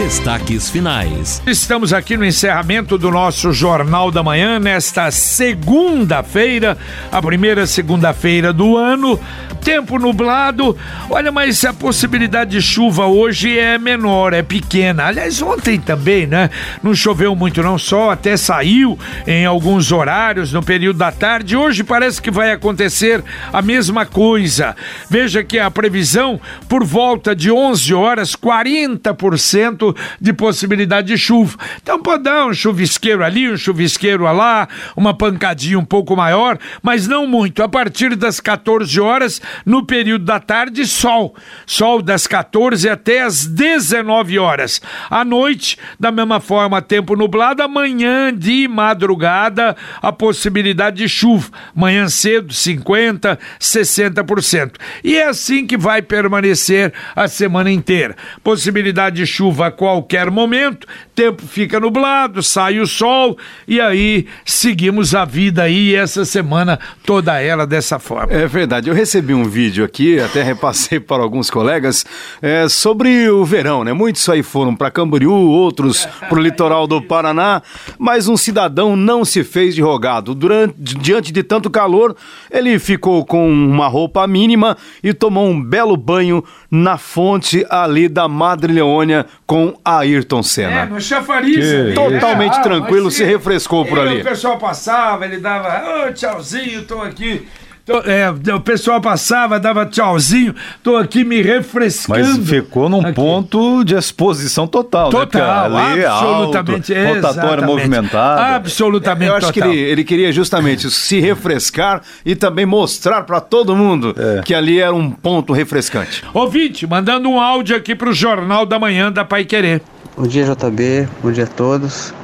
Destaques finais. Estamos aqui no encerramento do nosso Jornal da Manhã, nesta segunda-feira, a primeira segunda-feira do ano. Tempo nublado. Olha, mas a possibilidade de chuva hoje é menor, é pequena. Aliás, ontem também, né? Não choveu muito, não só, até saiu em alguns horários no período da tarde. Hoje parece que vai acontecer a mesma coisa. Veja que a previsão por volta de 11 horas, 40% de possibilidade de chuva. Então pode dar um chuvisqueiro ali, um chuvisqueiro lá, uma pancadinha um pouco maior, mas não muito. A partir das 14 horas, no período da tarde, sol. Sol das 14 até as 19 horas. À noite, da mesma forma, tempo nublado. Amanhã de madrugada, a possibilidade de chuva. Manhã cedo, 50%, 60%. E é assim que vai permanecer a semana inteira. Possibilidade de chuva qualquer momento, tempo fica nublado, sai o sol e aí seguimos a vida aí essa semana toda ela dessa forma. É verdade. Eu recebi um vídeo aqui, até repassei para alguns colegas, é, sobre o verão, né? Muitos aí foram para Camboriú, outros para o litoral do Paraná, mas um cidadão não se fez de rogado. Durante, diante de tanto calor, ele ficou com uma roupa mínima e tomou um belo banho na fonte ali da Madre Leônia com Ayrton Senna. É, no chafariz. Totalmente é, tranquilo, mas se refrescou por ali. O pessoal passava, ele dava, ô tchauzinho, tô aqui. Tô, é, o pessoal passava, dava tchauzinho, tô aqui me refrescando. Mas ficou num aqui. ponto de exposição total, Total, né? Ali é absolutamente, alto, rotatória exatamente. movimentada. Absolutamente Eu acho total. que ele, ele queria justamente se refrescar e também mostrar para todo mundo É. que ali era um ponto refrescante. Ouvinte, mandando um áudio aqui pro Jornal da Manhã da Pai Querer. Bom dia, JB. Bom dia a todos.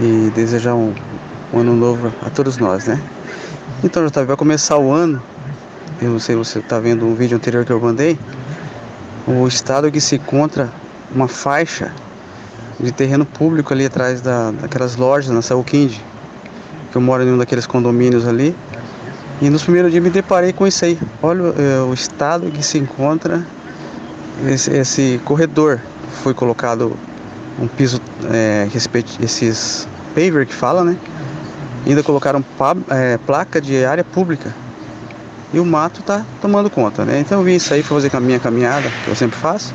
E desejar um, um ano novo a todos nós, né? Então, JB, vai começar o ano. Eu não sei se você está vendo um vídeo anterior que eu mandei. O estado que se encontra uma faixa de terreno público ali atrás da, daquelas lojas na Saúl Kind, que eu moro em um daqueles condomínios ali. E nos primeiros dias me deparei com isso aí. Olha eh, o estado que se encontra esse, esse corredor. Foi colocado um piso, é, esses paver que fala, né? Ainda colocaram é, placa de área pública. E o mato tá tomando conta, né? Então eu vim sair para fazer a minha caminhada, que eu sempre faço.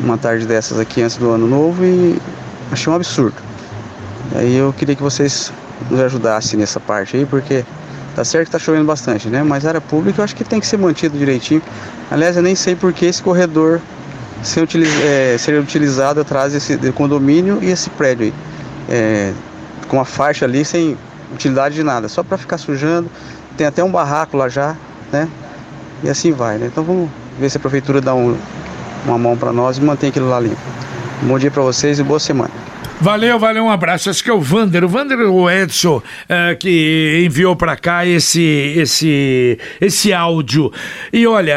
Uma tarde dessas aqui antes do ano novo e achei um absurdo. Aí eu queria que vocês nos ajudassem nessa parte aí, porque tá certo que tá chovendo bastante, né? Mas a área pública eu acho que tem que ser mantido direitinho. Aliás, eu nem sei por que esse corredor ser, utiliz, é, utilizado atrás desse do condomínio e esse prédio aí. É, com uma faixa ali sem utilidade de nada, só para ficar sujando. Tem até um barraco lá já, né? E assim vai, né? Então vamos ver se a prefeitura dá um, uma mão para nós e mantém aquilo lá limpo. Bom dia para vocês e boa semana. Valeu, valeu, um abraço. Acho que é o Vander, o Vander o Edson eh, que enviou para cá esse, esse, esse áudio. E olha,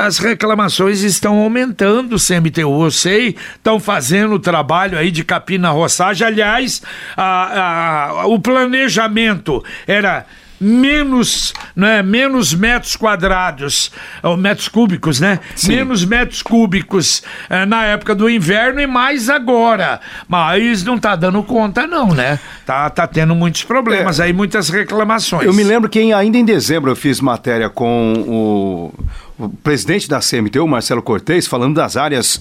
as reclamações estão aumentando, CMTU, eu sei, estão fazendo o trabalho aí de capim na roçagem. Aliás, a- a- o planejamento era menos, né, menos metros quadrados, ou metros cúbicos, né? Menos metros cúbicos eh, na época do inverno e mais agora. Mas não tá dando conta não, né? Tá, tá tendo muitos problemas aí, muitas reclamações. Eu me lembro que ainda em dezembro eu fiz matéria com o, o presidente da CMTU, Marcelo Cortez, falando das áreas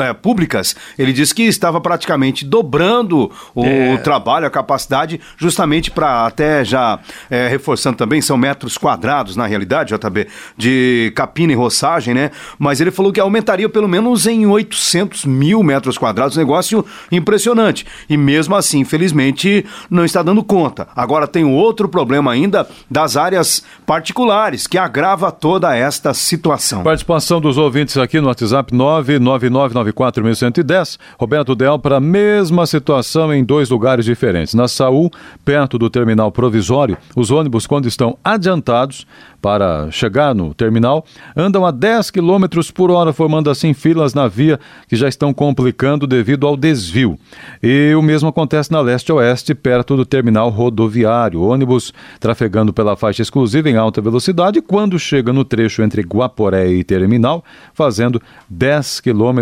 eh, públicas. Ele disse que estava praticamente dobrando o É. trabalho, a capacidade, justamente para até já eh, reforçando também, são metros quadrados na realidade, JB, de capina e roçagem, né? Mas ele falou que aumentaria pelo menos em 800 mil metros quadrados, negócio impressionante. E mesmo assim, infelizmente, não está dando conta. Agora tem outro problema ainda das áreas particulares, que agrava toda esta situação situação. Participação dos ouvintes aqui no WhatsApp 999941110. Roberto Del para a mesma situação em dois lugares diferentes. Na Saúl, perto do terminal provisório, os ônibus, quando estão adiantados para chegar no terminal, andam a 10 km por hora, formando assim filas na via que já estão complicando devido ao desvio. E o mesmo acontece na leste-oeste, perto do terminal rodoviário. Ônibus trafegando pela faixa exclusiva em alta velocidade quando chega no trecho entre Guaporé e terminal, fazendo 10 km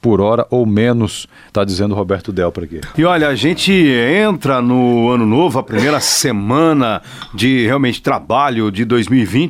por hora ou menos, está dizendo Roberto Del para aqui. E olha, a gente entra no ano novo, a primeira semana de realmente trabalho de 2020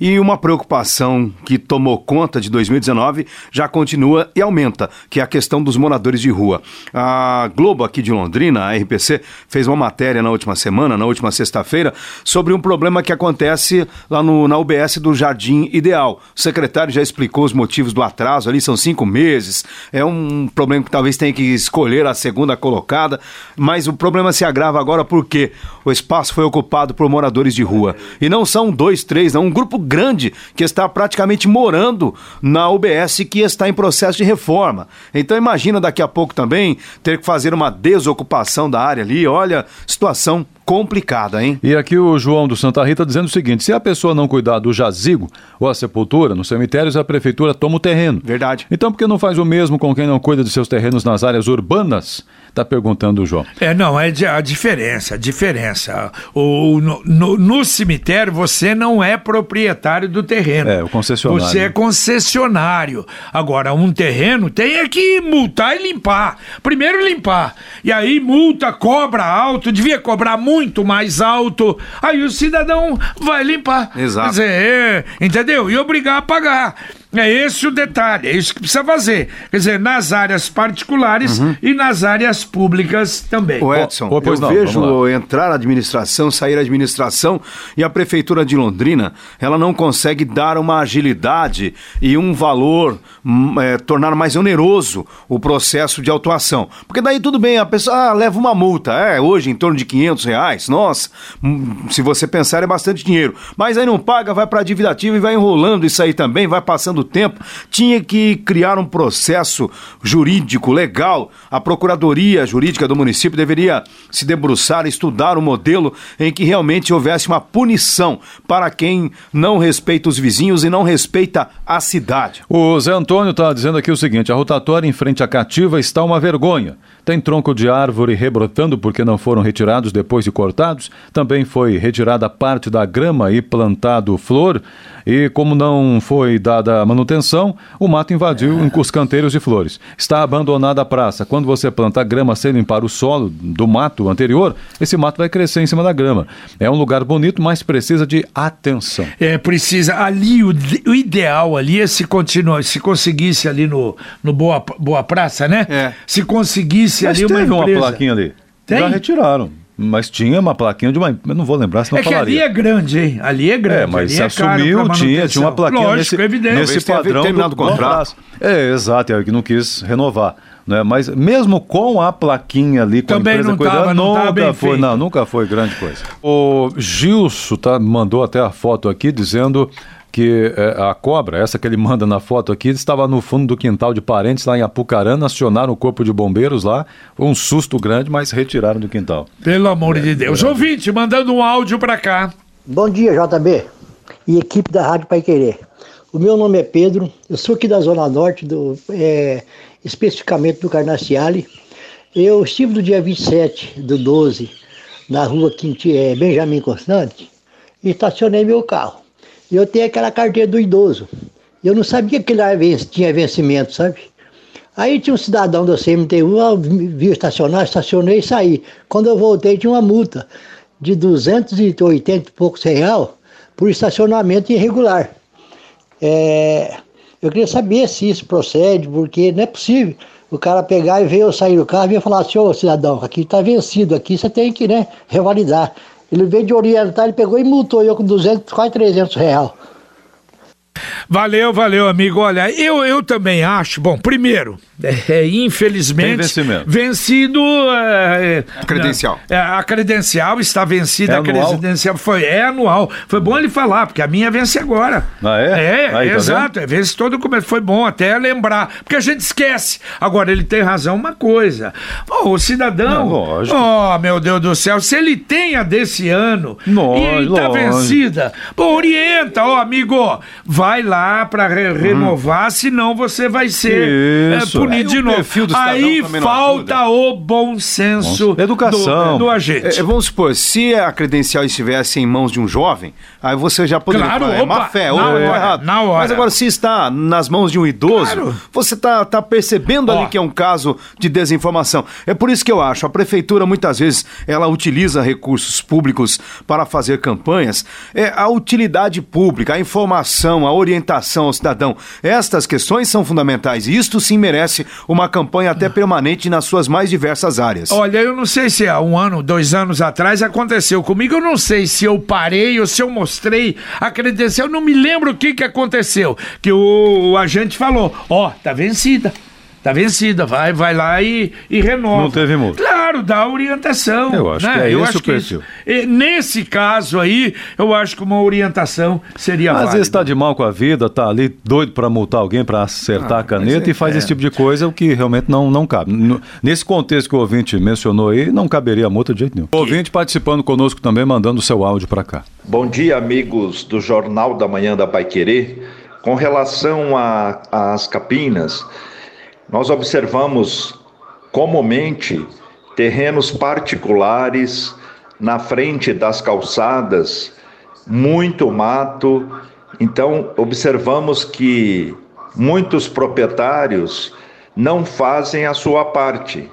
e uma preocupação que tomou conta de 2019 já continua e aumenta, que é a questão dos moradores de rua. A Globo aqui de Londrina, a RPC, fez uma matéria na última semana, na última sexta-feira, sobre um problema que acontece lá no, na UBS do Jardim Ideal. O secretário já explicou os motivos do atraso ali, são cinco meses. É um problema que talvez tenha que escolher a segunda colocada, mas o problema se agrava agora porque o espaço foi ocupado por moradores de rua. E não são dois, três, não, um grupo grande que está praticamente morando na UBS que está em processo de reforma. Então imagina daqui a pouco também ter que fazer uma desocupação da área ali. Olha, situação complicada, hein? E aqui o João do Santa Rita dizendo o seguinte: se a pessoa não cuidar do jazigo ou a sepultura nos cemitérios, a prefeitura toma o terreno. Verdade. Então por que não faz o mesmo com quem não cuida de seus terrenos nas áreas urbanas? Está perguntando o João. É, não, é a diferença, a diferença. O, no, no, no, cemitério você não é proprietário do terreno. É, o concessionário. Você é concessionário. Agora, um terreno tem é que multar e limpar. Primeiro limpar. E aí multa, cobra alto, devia cobrar muito mais alto. Aí o cidadão vai limpar. Exato. Dizer, é, entendeu? E obrigar a pagar. É esse o detalhe, é isso que precisa fazer. Quer dizer, nas áreas particulares uhum. e nas áreas públicas também. O Edson, oh, eu não, vejo entrar a administração, sair a administração e a prefeitura de Londrina, ela não consegue dar uma agilidade e um valor, hum, é, tornar mais oneroso o processo de autuação. Porque daí tudo bem, a pessoa ah, leva uma multa, é, hoje em torno de 500 reais, nossa, hum, se você pensar é bastante dinheiro. Mas aí não paga, vai para a dívida ativa e vai enrolando isso aí também, vai passando tempo, tinha que criar um processo jurídico legal. A Procuradoria Jurídica do município deveria se debruçar, estudar um modelo em que realmente houvesse uma punição para quem não respeita os vizinhos e não respeita a cidade. O Zé Antônio está dizendo aqui o seguinte: a rotatória em frente à cativa está uma vergonha. Tem tronco de árvore rebrotando porque não foram retirados depois de cortados. Também foi retirada parte da grama e plantado flor. E como não foi dada manutenção, o mato invadiu é. os canteiros de flores. Está abandonada a praça. Quando você planta grama sem limpar o solo do mato anterior, esse mato vai crescer em cima da grama. É um lugar bonito, mas precisa de atenção. É, precisa. Ali, o, o ideal ali é se continuar, se conseguisse ali no, no Boa, Boa Praça, né? É. Se conseguisse mas ali uma empresa. uma plaquinha ali. Tem? Já retiraram. Mas tinha uma plaquinha de uma. Eu não vou lembrar, senão é falaria. que ali é grande, hein? Ali é grande. É, mas se é assumiu, tinha, tinha uma plaquinha Lógico, nesse, evidente. nesse padrão do, contrato. É, exato, é que não quis renovar. Né? Mas mesmo com a plaquinha ali, com Também a empresa não cuidando, tava, não nunca bem foi, feito. não, nunca foi grande coisa. O Gilson tá, mandou até a foto aqui dizendo que é, a cobra, essa que ele manda na foto aqui, estava no fundo do quintal de parentes lá em Apucarana, acionaram o corpo de bombeiros lá, foi um susto grande, mas retiraram do quintal. Pelo amor é, de Deus. É. Ouvinte, mandando um áudio para cá. Bom dia, JB e equipe da Rádio Pai Querer. O meu nome é Pedro, eu sou aqui da Zona Norte, do, é, especificamente do Carnaciale. Eu estive no dia 27 do 12 na rua Quinti, é, Benjamin Constante e estacionei meu carro eu tenho aquela carteira do idoso. Eu não sabia que lá tinha vencimento, sabe? Aí tinha um cidadão da CMTU, viu estacionar, estacionei e saí. Quando eu voltei, tinha uma multa de 280 e poucos real por estacionamento irregular. É, eu queria saber se isso procede, porque não é possível o cara pegar e ver eu sair do carro e falar assim, ô cidadão, aqui está vencido, aqui você tem que né, revalidar. Ele veio de orientar, ele pegou e multou eu com 200, quase 300 reais. Valeu, valeu, amigo. Olha, eu, eu também acho. Bom, primeiro, é, é, infelizmente. Vencido. É, A credencial. é, a credencial está vencida. É a credencial foi, é anual. Foi bom ele falar, porque a minha vence agora. Ah, é? É, Aí, tá exato. É, vence todo o começo. Foi bom até lembrar. Porque a gente esquece. Agora, ele tem razão uma coisa. Pô, o cidadão. Não, lógico. Oh, meu Deus do céu. Se ele tem a desse ano e tá lógico. vencida, pô, orienta, ó, amigo, vai lá pra re- renovar, senão você vai ser é, Isso. punido Aí de novo. Aí falta o bom senso educação. do, do agente. É, vamos supor, se a credencial estivesse em mãos de um jovem, aí você já poderia Claro, falar, é má opa, fé, ou tá errado. na hora. Mas agora, se está nas mãos de um idoso, Claro. você tá, tá percebendo Ó. ali que é um caso de desinformação. É por isso que eu acho, a prefeitura muitas vezes ela utiliza recursos públicos para fazer campanhas. É a utilidade pública, a informação, a orientação ao cidadão. Estas questões são fundamentais e isto sim merece uma campanha até permanente nas suas mais diversas áreas. Olha, eu não sei se há um ano, dois anos atrás aconteceu comigo. Eu não sei se eu parei ou se eu mostrei a credencial. Eu não me lembro o que, que aconteceu. Que o, o agente falou: Ó, tá vencida. Tá vencida, vai, vai lá e, e renova. Não teve multa. Claro, dá orientação. Eu acho né? que é eu esse acho o que perfil. isso- e nesse caso aí, eu acho que uma orientação seria Às válida. vezes está de mal com a vida, tá ali doido para multar alguém, para acertar a caneta é- e faz é. esse tipo de coisa, o que realmente não, não cabe. Nesse contexto que o ouvinte mencionou aí, não caberia multa de jeito nenhum. O ouvinte participando conosco também, mandando o seu áudio para cá. Bom dia, amigos do Jornal da Manhã da Pai Querer. Com relação a- às capinas, nós observamos comumente terrenos particulares na frente das calçadas, muito mato. Então, observamos que muitos proprietários não fazem a sua parte.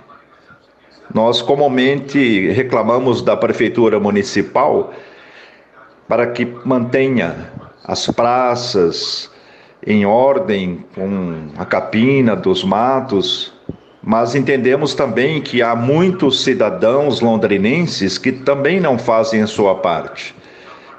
Nós comumente reclamamos da prefeitura municipal para que mantenha as praças em ordem com a capina dos matos, mas entendemos também que há muitos cidadãos londrinenses que também não fazem a sua parte.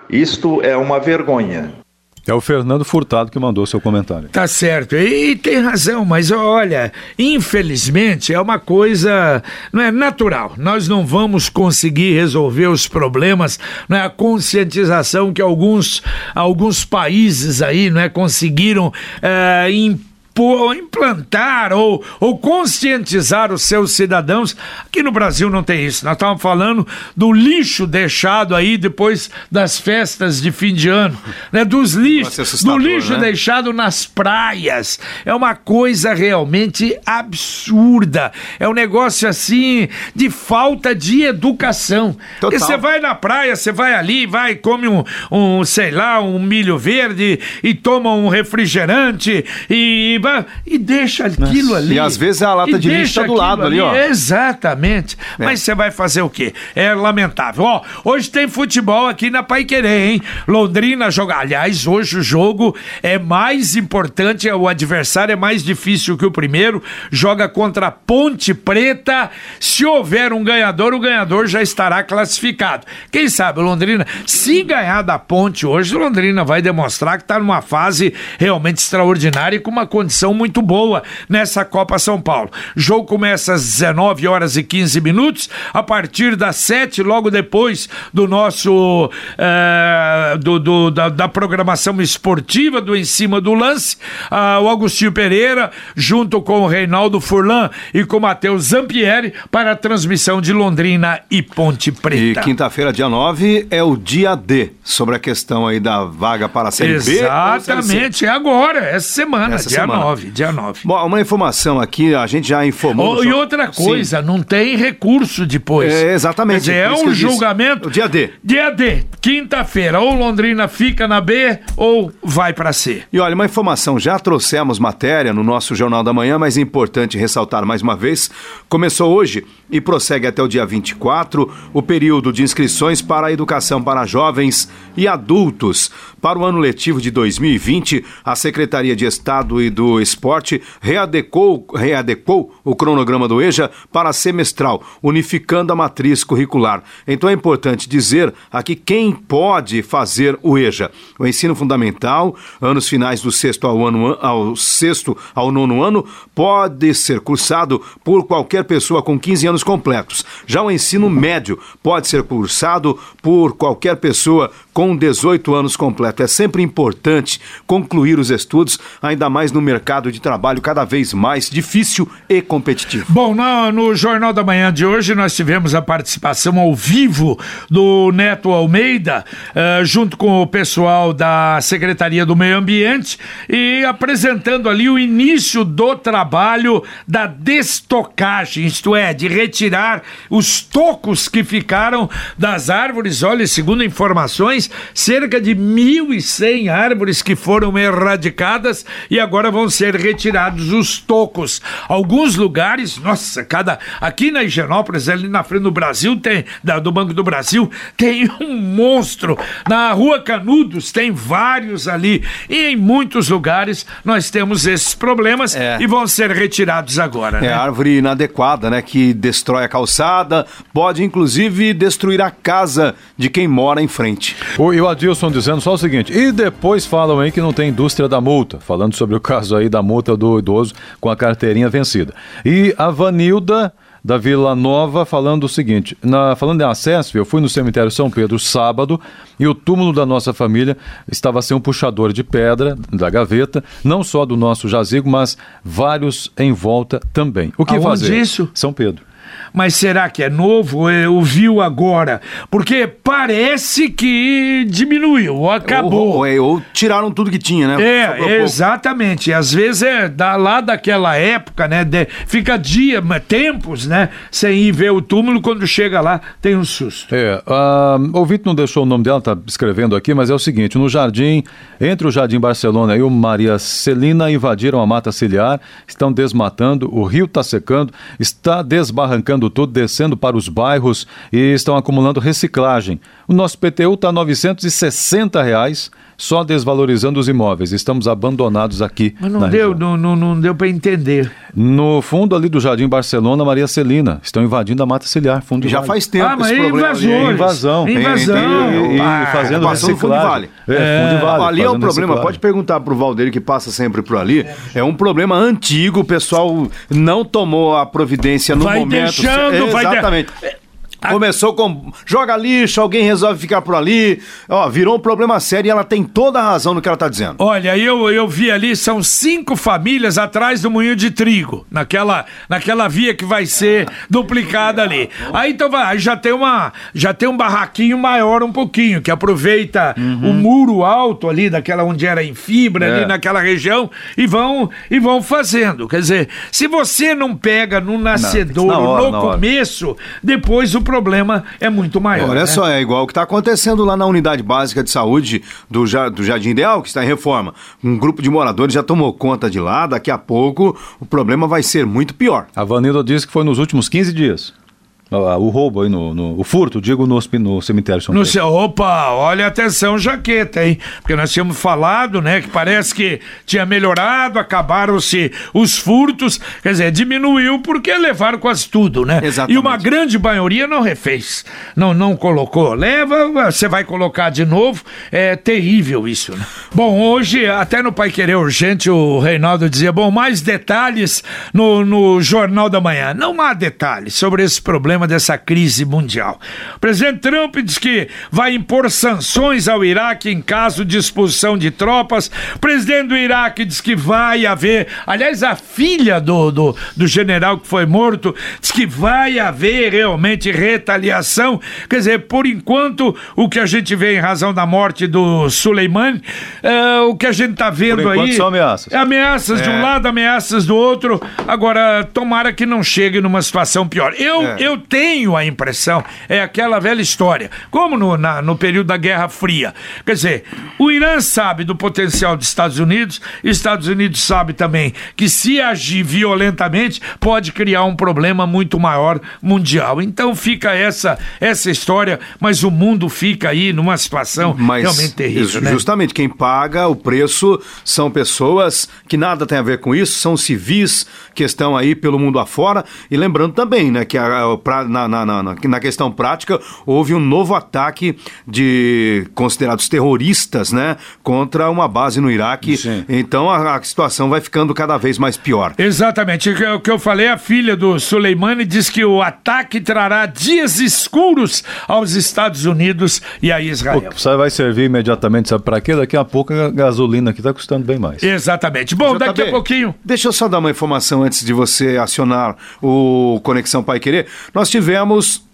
Isto é uma vergonha. É o Fernando Furtado que mandou seu comentário. Tá certo, e, tem razão, mas olha, infelizmente é uma coisa não é natural. Nós não vamos conseguir resolver os problemas, não é a conscientização que alguns alguns países aí, não é conseguiram é, impor pô- implantar ou, ou conscientizar os seus cidadãos. Aqui no Brasil não tem isso. Nós estávamos falando do lixo deixado aí depois das festas de fim de ano, né? Dos lixos, do lixo né? deixado nas praias. É uma coisa realmente absurda. É um negócio assim de falta de educação. Porque Total. você vai na praia, você vai ali, vai, come um, um, sei lá, um milho verde e toma um refrigerante e, vai- e deixa aquilo ali. E às vezes a lata de lixo deixa tá do lado ali, ó. Exatamente. Mas você vai fazer o quê? É lamentável. Ó, hoje tem futebol aqui na Pai Querer, hein? Londrina joga. Aliás, hoje o jogo é mais importante, o adversário é mais difícil que o primeiro. Joga contra a Ponte Preta. Se houver um ganhador, o ganhador já estará classificado. Quem sabe o Londrina, se ganhar da Ponte hoje, o Londrina vai demonstrar que está numa fase realmente extraordinária e com uma condição muito boa nessa Copa São Paulo. O jogo começa às 19 horas e 15 minutos, a partir das 7, logo depois do nosso eh, do, do- da, da programação esportiva do Em Cima do Lance, ah, o Agostinho Pereira, junto com o Reinaldo Furlan e com o Matheus Zampieri, para a transmissão de Londrina e Ponte E Preta. quinta-feira, dia 9, é o dia D, sobre a questão aí da vaga para a Série B. Série C. Exatamente, é agora, essa semana, Essa dia semana. 9, dia 9. Bom, uma informação aqui, a gente já informou. Oh, e outra Sim. coisa, não tem recurso depois. É, exatamente, Quer dizer, é um disse. julgamento. Dia D. Dia D, quinta-feira. Ou Londrina fica na B ou vai pra C. E olha, uma informação, já trouxemos matéria no nosso Jornal da Manhã, mas é importante ressaltar mais uma vez. Começou hoje e prossegue até o dia 24 o período de inscrições para a educação para jovens e adultos. Para o ano letivo de 2020, a Secretaria de Estado e do Esporte readecou, readecou o cronograma do EJA para semestral, unificando a matriz curricular. Então é importante dizer aqui quem pode fazer o EJA. O ensino fundamental, anos finais do sexto ao, ano, ao sexto ao nono ano, pode ser cursado por qualquer pessoa com 15 anos completos. Já o ensino médio pode ser cursado por qualquer pessoa com 18 anos completo. É sempre importante concluir os estudos, ainda mais no mercado de trabalho cada vez mais difícil e competitivo. Bom, no, no Jornal da Manhã de hoje nós tivemos a participação ao vivo do Neto Almeida, uh, junto com o pessoal da Secretaria do Meio Ambiente e apresentando ali o início do trabalho da destocagem, isto é, de retirar os tocos que ficaram das árvores. Olha, segundo informações, cerca de 1.100 árvores que foram erradicadas e agora vão ser retirados os tocos. Alguns lugares, nossa, cada. Aqui na Higienópolis, ali na frente do Brasil, tem. Da, do Banco do Brasil, tem um monstro. Na Rua Canudos, tem vários ali. E em muitos lugares nós temos esses problemas É. e vão ser retirados agora. É né? árvore inadequada, né? Que destrói a calçada, pode inclusive destruir a casa de quem mora em frente. O, e o Adilson dizendo só o seguinte, e depois falam aí que não tem indústria da multa, falando sobre o caso aí da multa do idoso com a carteirinha vencida. E a Vanilda da Vila Nova falando o seguinte, na, falando em acesso, eu fui no cemitério São Pedro sábado e o túmulo da nossa família estava sem um puxador de pedra da gaveta, não só do nosso jazigo, mas vários em volta também. O que Aonde fazer? isso? São Pedro. Mas será que é novo? Eu viu agora? Porque parece que diminuiu, ou acabou. Ou, ou, é, ou tiraram tudo que tinha, né? É, pouco. exatamente. Às vezes é da, lá daquela época, né? de- fica dia, tempos, né? Sem ir ver o túmulo, quando chega lá, tem um susto. É, a ouvinte não deixou o nome dela, tá escrevendo aqui, mas é o seguinte: no jardim, entre o Jardim Barcelona e o Maria Celina, invadiram a mata ciliar, estão desmatando, o rio está secando, está desbarrancando tudo, descendo para os bairros e estão acumulando reciclagem. O nosso PTU está 960 reais, só desvalorizando os imóveis. Estamos abandonados aqui. Mas não deu, não, não, não deu para entender. No fundo ali do Jardim Barcelona, Maria Celina, estão invadindo a mata ciliar, fundo do Já vale. faz tempo Ah, mas esse problema? Invasão. Invasão. E, e Ah, fazendo passando no fundo de reciclagem. vale. É, fundo de vale. ali é o fazendo problema, reciclagem. pode perguntar pro Valdeiro que passa sempre por ali. É um problema antigo, o pessoal não tomou a providência no Vai momento. Deixando, vai Exatamente. Começou com joga lixo, alguém resolve ficar por ali. Ó, virou um problema sério e ela tem toda a razão no que ela tá dizendo. Olha, eu, eu vi ali, são cinco famílias atrás do moinho de trigo, naquela, naquela via que vai ser duplicada ali. Aí então vai, já tem uma, já tem um barraquinho maior um pouquinho, que aproveita o muro alto ali, daquela onde era em fibra, É. ali naquela região, e vão, e vão fazendo. Quer dizer, se você não pega no nascedouro na hora, no começo, depois o problema é muito maior. Olha né? só, é igual o que está acontecendo lá na unidade básica de saúde do, Ja- do Jardim Ideal, que está em reforma. Um grupo de moradores já tomou conta de lá, daqui a pouco o problema vai ser muito pior. A Vanilda disse que foi nos últimos 15 dias. Ah, O roubo aí, no, no- o furto, digo, no, no cemitério São No Pedro. seu, opa, olha atenção, jaqueta, hein? Porque nós tínhamos falado, né, que parece que tinha melhorado, acabaram-se os furtos, quer dizer, diminuiu porque levaram quase tudo, né? Exatamente. E uma grande maioria não refez, não, não colocou. Leva, você vai colocar de novo, é terrível isso, né? Bom, hoje, até no Pai Querer Urgente, o Reinaldo dizia, bom, mais detalhes no, no Jornal da Manhã. Não há detalhes sobre esse problema dessa crise mundial. O presidente Trump diz que vai impor sanções ao Iraque em caso de expulsão de tropas. O presidente do Iraque diz que vai haver. Aliás, a filha do, do, do general que foi morto diz que vai haver realmente retaliação. Quer dizer, por enquanto, o que a gente vê em razão da morte do Suleimani, é, o que a gente está vendo Por enquanto aí. são ameaças. É ameaças de um lado, ameaças do outro. Agora, tomara que não chegue numa situação pior. Eu, É. eu tenho a impressão, é aquela velha história, como no, na, no período da Guerra Fria. Quer dizer, o Irã sabe do potencial dos Estados Unidos, Estados Unidos sabe também que se agir violentamente pode criar um problema muito maior mundial. Então fica essa essa história, mas o mundo fica aí numa situação Mas, realmente terrível. isso, né? Justamente, quem paga o preço são pessoas que nada tem a ver com isso, são civis que estão aí pelo mundo afora. E lembrando também, né, que a- a- pra- na, na, na, na- na questão prática houve um novo ataque de considerados terroristas, né, contra uma base no Iraque. Sim. Então a, a situação vai ficando cada vez mais pior. Exatamente. O que- O que eu falei, a filha do Soleimani diz que o ataque trará dias escuros aos Estados Unidos e a Israel. Você vai servir imediatamente, sabe para quê? Daqui a pouco a gasolina aqui está custando bem mais. Exatamente. Bom, daqui a pouquinho. Deixa eu só dar uma informação antes de você acionar o Conexão Pai Querer. Nós tivemos.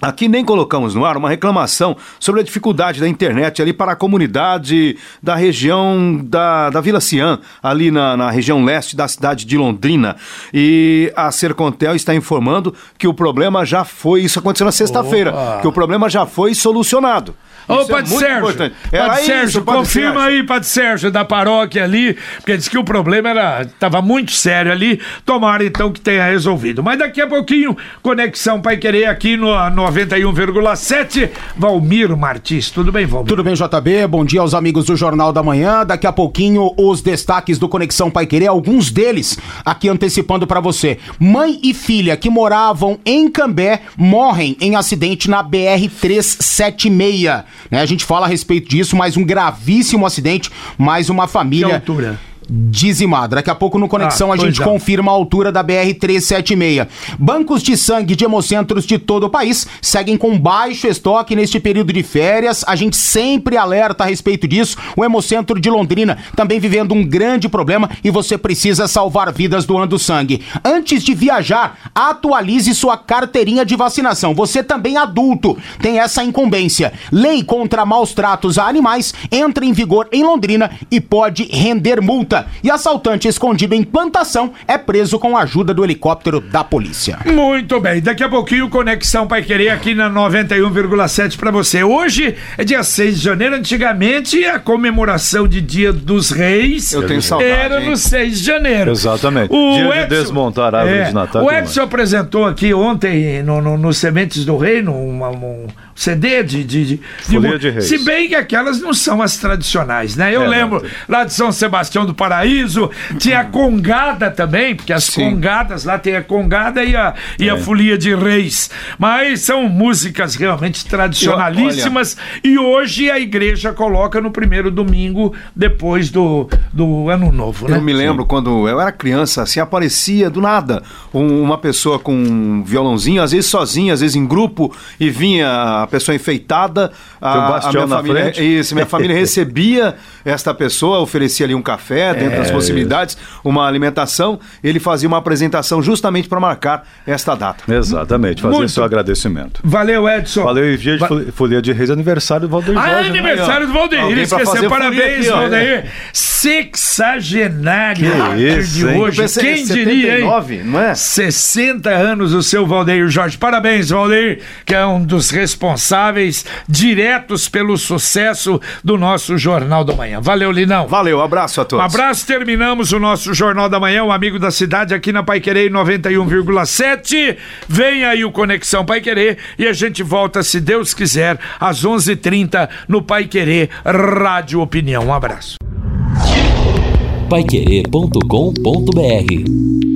Aqui nem colocamos no ar uma reclamação sobre a dificuldade da internet ali para a comunidade da região da, da Vila Cian, ali na, na região leste da cidade de Londrina. E a Sercontel está informando que o problema já foi. Isso aconteceu na sexta-feira, que o problema já foi solucionado. Ô, Isso é Padre muito Sérgio, importante. Padre isso, Sérgio, Padre confirma Sérgio. aí, Padre Sérgio, da paróquia ali, porque diz que o problema era estava muito sério ali. Tomara então que tenha resolvido. Mas daqui a pouquinho, Conexão Pai Querer aqui no 91,7. Valmir Martins, tudo bem, Valmir? Tudo bem, JB? Bom dia aos amigos do Jornal da Manhã. Daqui a pouquinho, os destaques do Conexão Pai Querer, alguns deles aqui antecipando pra você. Mãe e filha que moravam em Cambé morrem em acidente na BR-376. Né, a gente fala a respeito disso, mas um gravíssimo acidente, mais uma Que família altura? Dizimada. Daqui a pouco no Conexão Ah, a gente não. confirma a altura da BR-376. Bancos de sangue de hemocentros de todo o país seguem com baixo estoque neste período de férias. A gente sempre alerta a respeito disso. O Hemocentro de Londrina também vivendo um grande problema e você precisa salvar vidas doando sangue. Antes de viajar, atualize sua carteirinha de vacinação. Você também adulto tem essa incumbência. Lei contra maus tratos a animais entra em vigor em Londrina e pode render multa. E assaltante escondido em plantação é preso com a ajuda do helicóptero da polícia. Muito bem, daqui a pouquinho Conexão Pai Querer aqui na 91,7 pra você. Hoje é dia 6 de janeiro, antigamente a comemoração de Dia dos Reis Eu tenho saudade, era no 6 de janeiro. Exatamente. Dia de desmontar a árvore de Natal, O Edson apresentou aqui ontem no, no, no Sementes do Reino uma- um CD de, de, de, Folia de Reis. Se bem que aquelas não são as tradicionais, né? Eu É, não, lembro tem. lá de São Sebastião do Paraíso, tinha a Congada também, porque as Sim. Congadas lá tem a Congada e a, e É. a Folia de Reis. Mas são músicas realmente tradicionalíssimas e hoje a igreja coloca no primeiro domingo depois do, do Ano Novo, né? Eu me lembro quando eu era criança, assim, aparecia do nada um- uma pessoa com um violãozinho, às vezes sozinha, às vezes em grupo, e vinha a pessoa enfeitada. A, um a minha na família, frente. Isso, minha família recebia esta pessoa, oferecia ali um café, dentro É, das possibilidades, uma alimentação. Ele fazia uma apresentação justamente para marcar esta data. Exatamente, fazer Muito. seu agradecimento. Valeu, Edson. Valeu, e dia de Va- foli- folia de reis, aniversário do Valdeir Ah, Jorge, né? aniversário do Valdeir. Esqueceu. Parabéns, aqui, ó. Valdeir. Sexagenário isso, de hein? hoje. Pensei, Quem diria, hein? 79, não é? 60 anos o seu Valdeir Jorge. Parabéns, Valdeir, que é um dos responsáveis diretos pelo sucesso do nosso Jornal da Manhã. Valeu, Linão. Valeu, abraço a Um todos. abraço, terminamos o nosso Jornal da Manhã, o amigo da cidade aqui na Pai Querer 91,7. Vem aí o Conexão Pai Querer e a gente volta, se Deus quiser, às 11:30 no Pai Querer Rádio Opinião. Um abraço. Paiquerê.com.br